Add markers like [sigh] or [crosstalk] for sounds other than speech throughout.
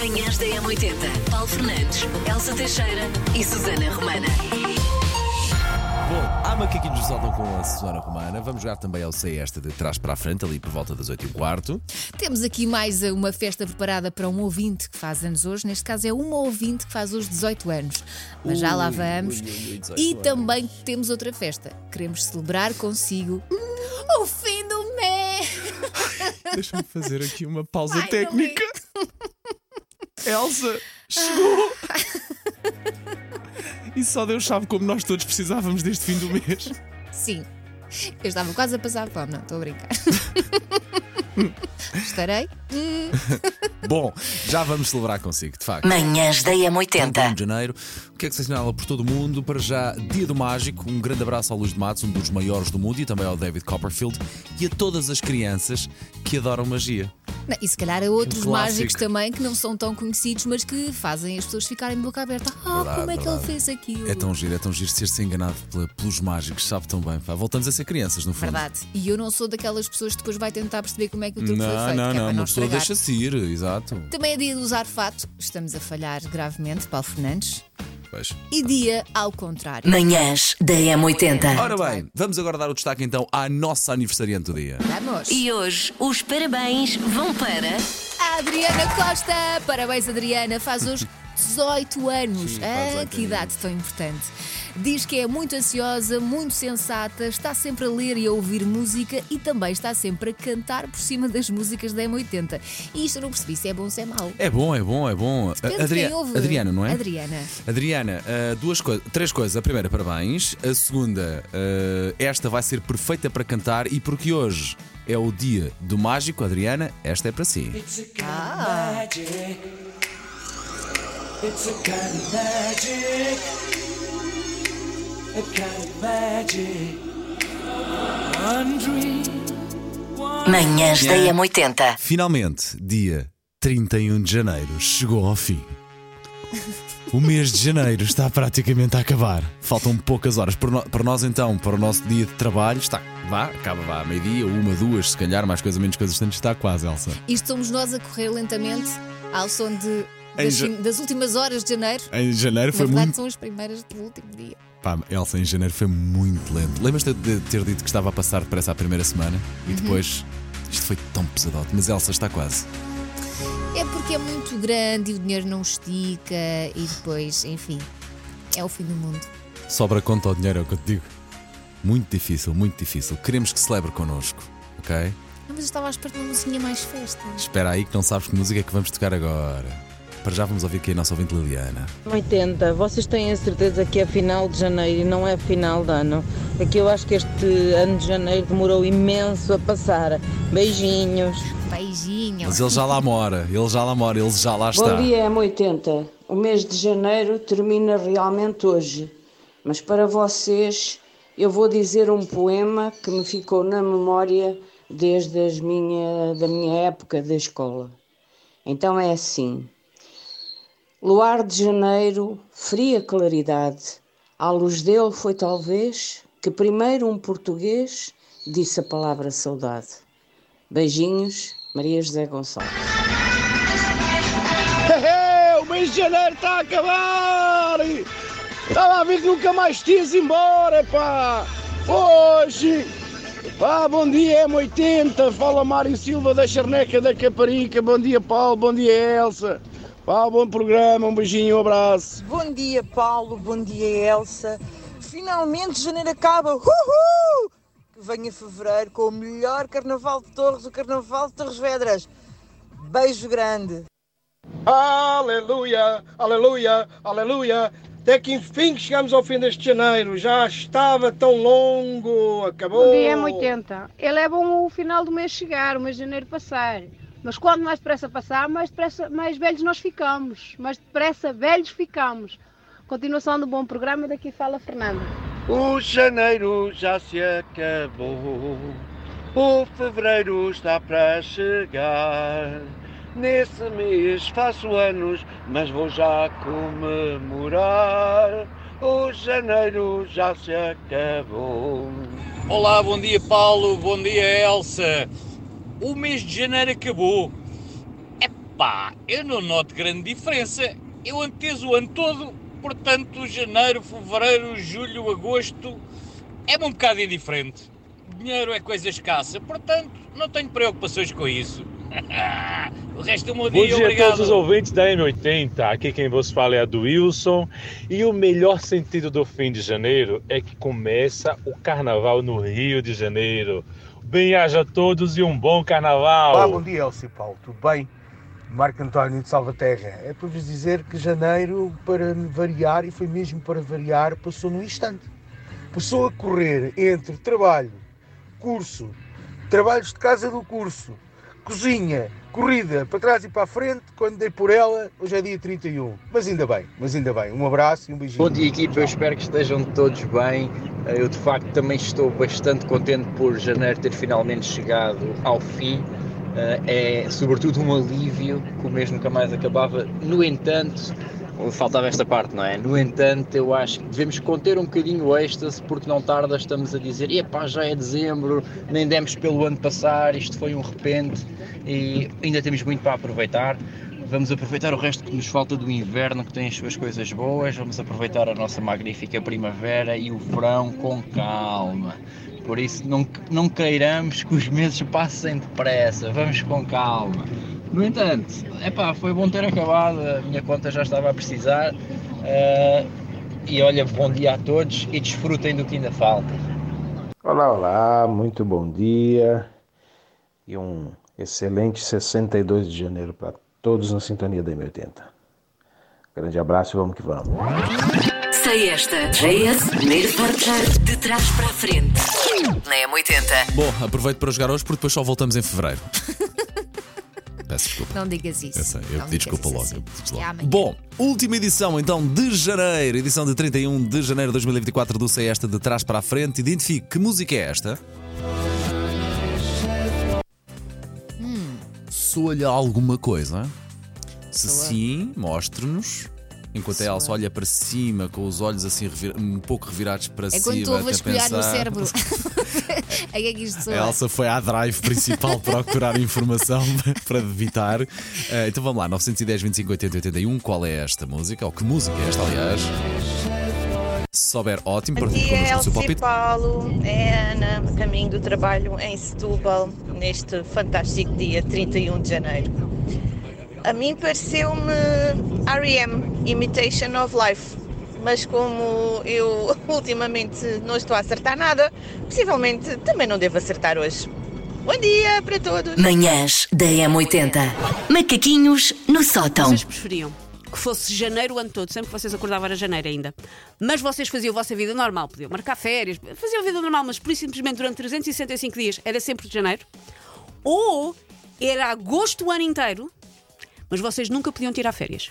Manhãs da M80. Paulo Fernandes, Elsa Teixeira e Susana Romana. Bom, há macaquinhos do sótão com a Susana Romana. Vamos jogar também ao sei esta de trás para a frente, ali por volta das 8 e um quarto. Temos aqui mais uma festa preparada para um ouvinte que faz anos hoje. Neste caso é uma ouvinte que faz hoje 18 anos. Mas já lá vamos. ui, ui, ui, 18 e anos. também temos outra festa. Queremos celebrar consigo o fim do mês. Deixa-me fazer aqui uma pausa Ai, não técnica. Elsa chegou. [laughs] e só Deus sabe como nós todos precisávamos deste fim do mês. Sim. Eu estava quase a passar fome, não, estou a brincar. [laughs] Estarei. Bom, já vamos celebrar consigo, de facto. Manhãs da 31 M80. de janeiro, o que é que se assinala por todo o mundo? Para já, Dia do Mágico. Um grande abraço ao Luís de Matos, um dos maiores do mundo, e também ao David Copperfield e a todas as crianças que adoram magia. Não, e se calhar há outros Um mágicos também que não são tão conhecidos, mas que fazem as pessoas ficarem de boca aberta. Ah, Verdade, como é que ele verdade. fez aquilo? É tão giro, é tão giro ser-se enganado pelos mágicos, sabe tão bem. Pá. Voltamos a ser crianças, no fundo. Verdade. E eu não sou daquelas pessoas que depois vai tentar perceber como é que o truque foi Não, feito. não, que é não, uma pessoa deixa-se ir, exato. Também é dia de usar fato. Estamos a falhar gravemente, Paulo Fernandes. Pois. E dia ao contrário. Manhãs da M80. Ora bem, vamos agora dar o destaque então à nossa aniversariante do dia. Vamos. E hoje os parabéns vão para. A Adriana Costa. Parabéns, Adriana. Faz hoje 18 anos. Sim, ah, 18 que idade tão importante. Diz que é muito ansiosa, muito sensata, está sempre a ler e a ouvir música e também está sempre a cantar por cima das músicas da M80. E isto eu não percebi se é bom ou se é mau. É bom, é bom, é bom. Depende de Adria- quem ouve. Adriana, não é? Adriana. Adriana, ah, duas coisas, três coisas. A primeira, parabéns. A segunda, ah, esta vai ser perfeita para cantar e porque hoje é o dia do mágico, Adriana, esta é para si. It's a kind of magic. It's a kind of magic. A kind of magic. One dream. Manhãs da M80. Finalmente, dia 31 de janeiro, chegou ao fim. O mês de janeiro está praticamente a acabar. Faltam poucas horas. Para nós, então, para o nosso dia de trabalho, está. Vá, acaba vá, meio-dia, uma, duas, se calhar, mais coisa, menos coisa, portanto, está quase, Elsa. Isto somos nós a correr lentamente ao som de, das, ja- das últimas horas de janeiro. Em janeiro foi verdade, muito. são as primeiras do último dia. Pá, Elsa, em janeiro foi muito lento. Lembras-te de ter dito que estava a passar depressa a primeira semana e depois isto foi tão pesadote. Mas Elsa está quase. É porque é muito grande e o dinheiro não estica e depois, enfim, é o fim do mundo. Sobra conta ao dinheiro, é o que eu te digo. Muito difícil, muito difícil. Queremos que celebre connosco, ok? Não, mas eu estava à espera de uma musiquinha mais festa. Espera aí que não sabes que música é que vamos tocar agora. Para já vamos ouvir aqui a nossa ouvinte Liliana. 80, vocês têm a certeza que é final de janeiro e não é final de ano? É que eu acho que este ano de janeiro demorou imenso a passar. Beijinhos. Beijinho. Mas ele já lá mora, ele já lá mora, ele já lá está. Bom dia, M80. O mês de janeiro termina realmente hoje. Mas para vocês, eu vou dizer um poema que me ficou na memória desde as minha, da minha época da escola. Então é assim. Luar de janeiro, fria claridade. À luz dele foi talvez que primeiro um português disse a palavra saudade. Beijinhos, Maria José Gonçalves. o mês de janeiro está a acabar! Estava a ver que nunca mais te ias embora, pá! Hoje! Pá, bom dia M80, fala Mário Silva da Charneca da Caparica, bom dia Paulo, bom dia Elsa, pá, bom programa, um beijinho, um abraço. Bom dia, Paulo. Bom dia, Elsa. Finalmente janeiro acaba. Uhul! Que venha fevereiro com o melhor carnaval de Torres, o carnaval de Torres Vedras. Beijo grande. Aleluia, aleluia, aleluia. Até que enfim que chegamos ao fim deste janeiro. Já estava tão longo, acabou. Bom dia, M80. Ele é bom o final do mês chegar, o mês de janeiro passar. Mas quanto mais depressa passar, mais, depressa, mais velhos nós ficamos. Mais depressa velhos ficamos. Continuação do bom programa, daqui fala Fernanda. O janeiro já se acabou. O fevereiro está para chegar. Nesse mês faço anos, mas vou já comemorar. O janeiro já se acabou. Olá, bom dia Paulo, bom dia Elsa. O mês de janeiro acabou. Epá, eu não noto grande diferença. Eu anteso o ano todo, portanto, janeiro, fevereiro, julho, agosto é um bocado indiferente. Dinheiro é coisa escassa, portanto, não tenho preocupações com isso. [laughs] o resto é um bom Bom dia, dia a obrigado. todos os ouvintes da M80. Aqui quem vos fala é a do Wilson. E o melhor sentido do fim de janeiro é que começa o carnaval no Rio de Janeiro. Bem-aja a todos e um bom carnaval! Olá, bom dia, Elcio Paulo, tudo bem? Marco António de Salvaterra. É para vos dizer que janeiro, para variar, e foi mesmo para variar, passou num instante. Passou a correr entre trabalho, curso, trabalhos de casa do curso, cozinha, corrida para trás e para a frente, quando dei por ela, hoje é dia 31. Mas ainda bem, mas ainda bem. Um abraço e um beijinho. Bom dia, equipa. Eu espero que estejam todos bem. Eu, de facto, também estou bastante contente por janeiro ter finalmente chegado ao fim. Eh, É, sobretudo, um alívio que o mês nunca mais acabava. No entanto, faltava esta parte, não é? No entanto, eu acho que devemos conter um bocadinho o êxtase, porque não tarda estamos a dizer: epá, já é dezembro, nem demos pelo ano passar, isto foi um repente e ainda temos muito para aproveitar. Vamos aproveitar o resto que nos falta do inverno, que tem as suas coisas boas. Vamos aproveitar a nossa magnífica primavera e o verão com calma. Por isso, não, não queiramos que os meses passem depressa. Vamos com calma. No entanto, epá, foi bom ter acabado. A minha conta já estava a precisar. Eh, e olha, bom dia a todos e desfrutem do que ainda falta. Olá, olá, muito bom dia e um excelente 62 de janeiro para todos na sintonia da M80. Grande abraço e vamos que vamos. Sei esta. JS, primeiro forjar de trás para a frente. Na M80. Bom, aproveito para jogar hoje porque depois só voltamos em fevereiro. [laughs] Peço desculpa. Não digas isso. Eu sei, eu pedi desculpa logo. assim. logo. Bom, última edição então de janeiro, edição de 31 de janeiro de 2024 do Sei Esta de trás para a frente. Identifique que música é esta. Hum. Soa-lhe alguma coisa? Se Soa. sim, mostre-nos. Enquanto a Elsa olha para cima, com os olhos assim revira- um pouco revirados para É cima. quando tu até escolher no pensar- cérebro. [laughs] [laughs] É que isto A. Elsa foi à drive principal [laughs] procurar informação para evitar. Eh, então vamos lá, 910, 25, 80, 81. Qual é esta música? Ou que música é esta, aliás? Se souber, ótimo, Bom dia, Elcio e. Paulo. É a Ana, a caminho do trabalho em Setúbal, neste fantástico dia 31 de janeiro. A mim pareceu-me R.E.M. Imitation of Life, mas como eu [laughs] ultimamente não estou a acertar nada, possivelmente também não devo acertar hoje. Bom dia para todos! Manhãs da M80. Macaquinhos no sótão. Vocês preferiam que fosse janeiro o ano todo, sempre que vocês acordavam era janeiro ainda. Mas vocês faziam a vossa vida normal, podiam marcar férias, faziam a vida normal, mas por isso simplesmente durante 365 dias era sempre de janeiro. Ou era agosto o ano inteiro, mas vocês nunca podiam tirar férias.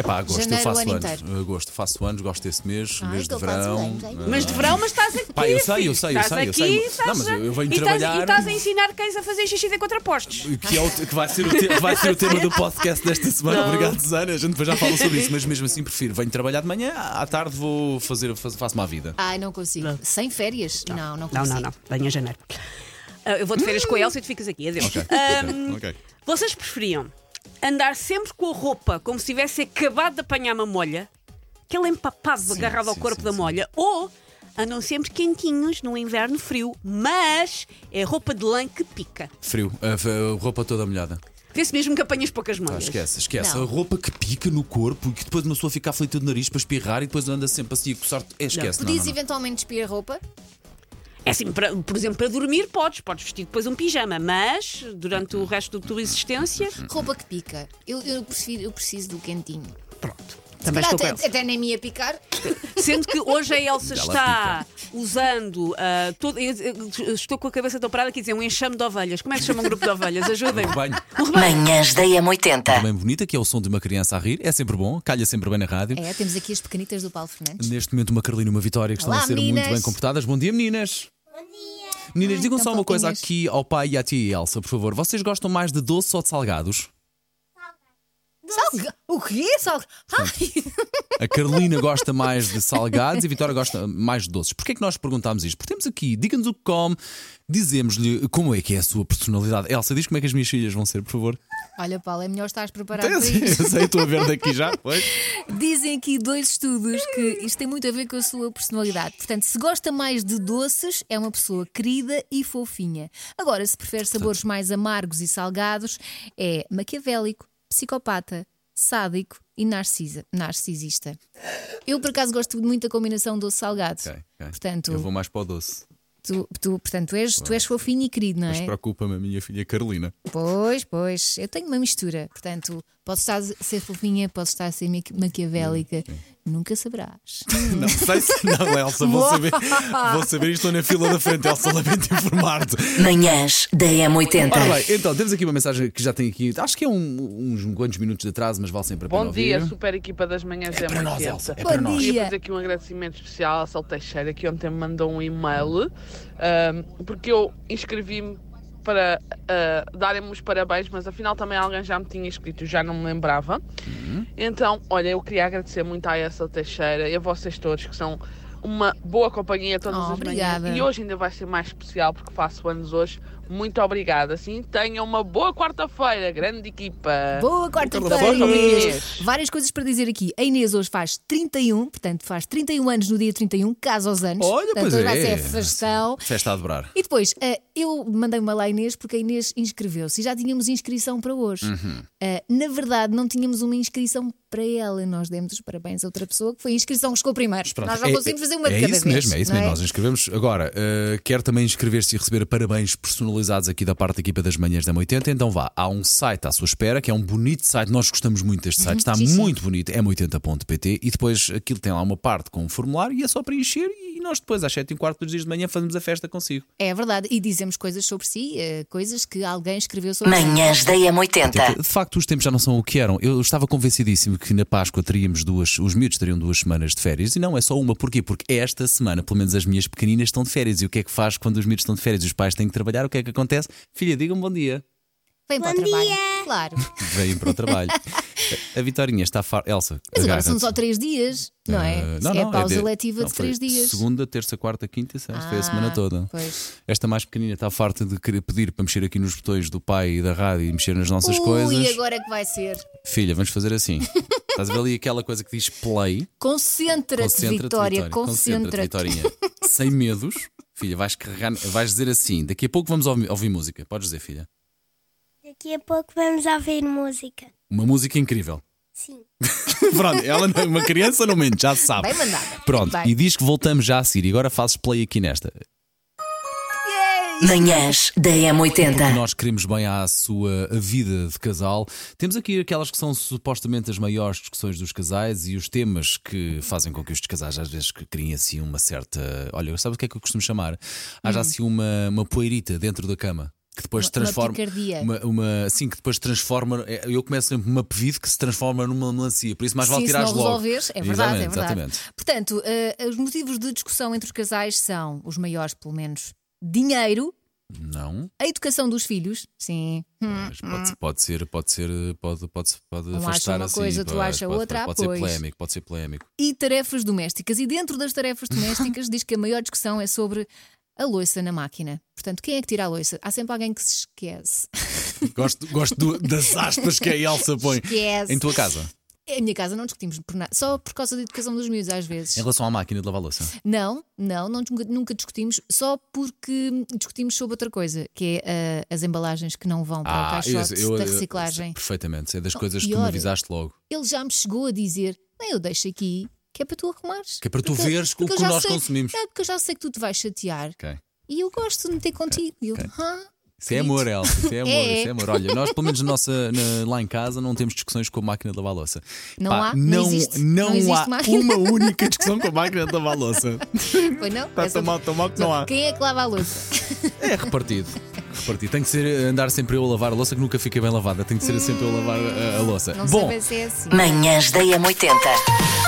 É pá, agosto, Janeiro, eu faço ano anos. inteiro. Agosto, faço anos, gosto desse mês, mês de faço verão. hein? eh, Mas de verão, mas estás aqui. Pá, eu sei, eu sei, eu sei, eu aqui, sei. estás Não, mas eu- eu venho e estás- trabalhar- E estás a ensinar cães a fazer xixi de contrapostos. Que, é o, que vai, ser o te- vai ser o tema do podcast desta semana. Não. Obrigado, Susana. A gente depois já fala sobre isso, mas mesmo assim prefiro. Venho trabalhar de manhã, à tarde vou fazer, faz- faço-me à vida. Ai, não consigo. Sem férias? Não, não Não, consigo. não, não. Venha em janeiro. Ah, eu vou de férias com a Elsa e tu ficas aqui. Adeus. Ok, Ahm, ok, ok. Vocês preferiam andar sempre com a roupa como se tivesse acabado de apanhar uma molha, aquele empapado agarrado ao corpo da molha, ou andam sempre quentinhos no inverno frio, mas é roupa de lã que pica. Frio, a, a roupa toda molhada. Vê-se mesmo que apanhas poucas Ah, molhas. esquece, esquece. Não. A roupa que pica no corpo e que depois uma pessoa fica aflita de nariz para espirrar e depois anda sempre assim a coçar. É, esquece. Não, Podias não, não. eventualmente despir a roupa? É assim, para- por exemplo, para dormir podes, podes vestir depois um pijama, mas durante o resto da tua existência, Roupa que pica. Eu, eu, prefiro, eu preciso do quentinho. pronto. Também estou até, até nem me ia picar. Sendo que hoje a Elsa Ela está usando ah, todo, eu- eu estou com a cabeça tão parada aqui a dizer um enxame de ovelhas. Como é que se chama um grupo de ovelhas? Ajudem-me. Manhãs da M80. Também bonita, que é o som de uma criança a rir. É sempre bom, calha sempre bem na rádio. É, temos aqui as pequenitas do Paulo Fernandes. Neste momento, uma Carolina e uma Vitória que estão Olá, a ser meninas. muito bem comportadas. Bom dia, meninas. Bom dia. Meninas, digam só uma coisa aqui ao pai e à tia Elsa, por favor. Vocês gostam mais de doce ou de salgados? Salga... O quê? Salga... A Carolina [laughs] gosta mais de salgados e a Vitória gosta mais de doces. Porquê é que nós perguntámos isto? Porque temos aqui, diga-nos o que come, dizemos-lhe como é que é a sua personalidade. Elsa, diz como é que as minhas filhas vão ser, por favor. Olha, Paulo, é melhor estares preparado Tem, para isto. [laughs] sei, estou a ver daqui já. Pois. Dizem aqui dois estudos que isto tem muito a ver com a sua personalidade. Portanto, se gosta mais de doces, é uma pessoa querida e fofinha. Agora, se prefere sabores mais amargos e salgados, é maquiavélico, psicopata, sádico e narcisa, narcisista. Eu, por acaso, gosto muito da combinação doce-salgado. Ok, ok. Portanto, Eu vou mais para o doce. Tu, tu- portanto, tu és, tu és fofinho e querido, não Mas é? preocupa-me a minha filha Carolina. Pois, pois. Eu tenho uma mistura. Portanto, podes estar a ser fofinha, podes estar a ser maqui- maquiavélica. Nunca saberás. Não [laughs] sei se. Não, Elsa, vou saber. Vou saber e estou na fila da frente. Elsa, lamento informar-te. Manhãs da M80. Ora bem, então, temos aqui uma mensagem que já tem aqui. Acho que é um- uns quantos minutos de atraso, mas vale sempre a pena Bom dia, ouvir. super equipa das manhãs da para nós, M80. Elsa, é para Bom nós. Queria dia. fazer aqui um agradecimento especial à Sal Teixeira, que ontem me mandou um e-mail, ahm, porque eu inscrevi-me para ah, darem-me os parabéns, mas afinal também alguém já me tinha escrito, já não me lembrava. Uhum. Então, olha, eu queria agradecer muito à Elsa Teixeira e a vocês todos, que são uma boa companhia todas Oh, as obrigada. manhãs. E hoje ainda vai ser mais especial, porque faço anos hoje. Muito obrigada. Assim, tenham uma boa quarta-feira, grande equipa. Boa quarta-feira, Boa Inês. Várias coisas para dizer aqui. A Inês hoje faz 31, portanto faz 31 anos no dia 31, caso aos anos. Olha, portanto, pois hoje é. vai ser festão. Festa a dobrar. E depois, eh, eu mandei uma lá à Inês porque a Inês inscreveu-se e já tínhamos inscrição para hoje. Uhum. Eh, na verdade, não tínhamos uma inscrição para ela. Nós demos os parabéns a outra pessoa que foi a inscrição que chegou primeiro. Pronto, Nós não é- conseguimos fazer uma é de cada isso vez. mesmo, é isso não mesmo. Nós inscrevemos. Agora, uh, quer também inscrever-se e receber parabéns personalizados aqui da parte da equipa das manhãs da 80 então vá. Há um site à sua espera, que é um bonito site. Nós gostamos muito deste site, está Sim, sim. muito bonito. É 80.pt e depois aquilo tem lá uma parte com um formulário e é só preencher. E nós depois, às 7 e um quarto dos dias de manhã, fazemos a festa consigo. É verdade. E dizemos coisas sobre si, eh, coisas que alguém escreveu sobre Manhãs da M80. De facto, os tempos já não são o que eram. Eu estava convencidíssimo que na Páscoa teríamos duas, os miúdos teriam duas semanas de férias e não é só uma. Porquê? Porque esta semana, pelo menos as minhas pequeninas estão de férias. E o que é que faz quando os miúdos estão de férias e os pais têm que trabalhar? O que é que acontece? Filha, digam bom dia. [laughs] Vem para o trabalho. Claro. Vêm para o trabalho. A Vitorinha está farta. Elsa, Mas agora são só três dias, não é? Uh, não, é não, a pausa de- letiva não, de três dias. Segunda, terça, quarta, quinta e sexta. foi a Ah, semana toda. pois. Esta mais pequenina está farta de querer pedir para mexer aqui nos botões do pai e da rádio e mexer nas nossas Ui, coisas. agora é que vai ser. Filha, vamos fazer assim. [laughs] Estás a ver ali aquela coisa que diz play? Concentra-te, Concentra-te, Vitória, Concentra-te, concentra-te. Vitorinha. [laughs] Sem medos. Filha, vais carregar, vais dizer assim. Daqui a pouco vamos ouvir, ouvir música. Podes dizer, filha. Daqui a pouco vamos ouvir música. Uma música incrível. Sim. [laughs] Pronto, ela não- uma criança não mente, já sabe. Bem mandada. Pronto, bem. e diz que voltamos já a seguir. E agora fazes play aqui nesta. Manhãs da Porque M80. nós queremos bem à sua vida de casal. Temos aqui aquelas que são supostamente as maiores discussões dos casais e os temas que fazem com que os casais às vezes criem assim uma certa. Olha, sabe o que é que eu costumo chamar? Há já Hum. assim uma, uma poeirita dentro da cama. Que depois transforma. uma. Uma, uma- assim, que depois transforma. Eu começo sempre uma pevide que se transforma numa melancia. Por isso, mais vale tirar logo. resolveres, é verdade, é verdade. exatamente. Portanto, eh, os motivos de discussão entre os casais são, os maiores pelo menos, dinheiro, Não. a educação dos filhos, sim. Mas pode, pode ser, pode ser, pode, pode, pode Um acha afastar uma assim. coisa, tu pode- acha pode- outra, Pode ser pois. polémico, pode ser polémico. E tarefas domésticas. E dentro das tarefas domésticas [laughs] diz que a maior discussão é sobre a loiça na máquina. Portanto, quem é que tira a loiça? Há sempre alguém que se esquece. [laughs] Gosto, gosto do- das aspas que a Elsa põe. Esquece. Em tua casa, Em minha casa não discutimos por nada, só por causa da educação dos miúdos às vezes. em relação à máquina de lavar louça. Não, não, não nunca, nunca discutimos, só porque discutimos sobre outra coisa, que é ah, as embalagens que não vão para o caixote Ah, eu- da eu- reciclagem. perfeitamente. É das coisas que pior. me avisaste logo. Ele já me chegou a dizer: eu deixo aqui, que é para tu arrumares. Que é para tu Porque- veres o porque eu que nós sei- consumimos. É, porque eu já sei que tu te vais chatear. Ok. E eu gosto de meter contigo. E eu, "Hã? Isso é amor, Elsa. Isso é amor, [laughs] É. isso é amor. Olha, nós, pelo menos na nossa, na- lá em casa, não temos discussões com a máquina de lavar louça. Não Pá, há? Não Não, existe? não Não há máquina? uma única discussão com a máquina de lavar louça. [laughs] Foi não? Está tão mal, tão mal que não há. Quem é que lava a louça? É repartido. Repartido. Tem que ser andar sempre eu a lavar a louça que nunca fica bem lavada. Tem que ser sempre eu a lavar a, a louça. Não Bom, sei se é assim. Manhãs da M80.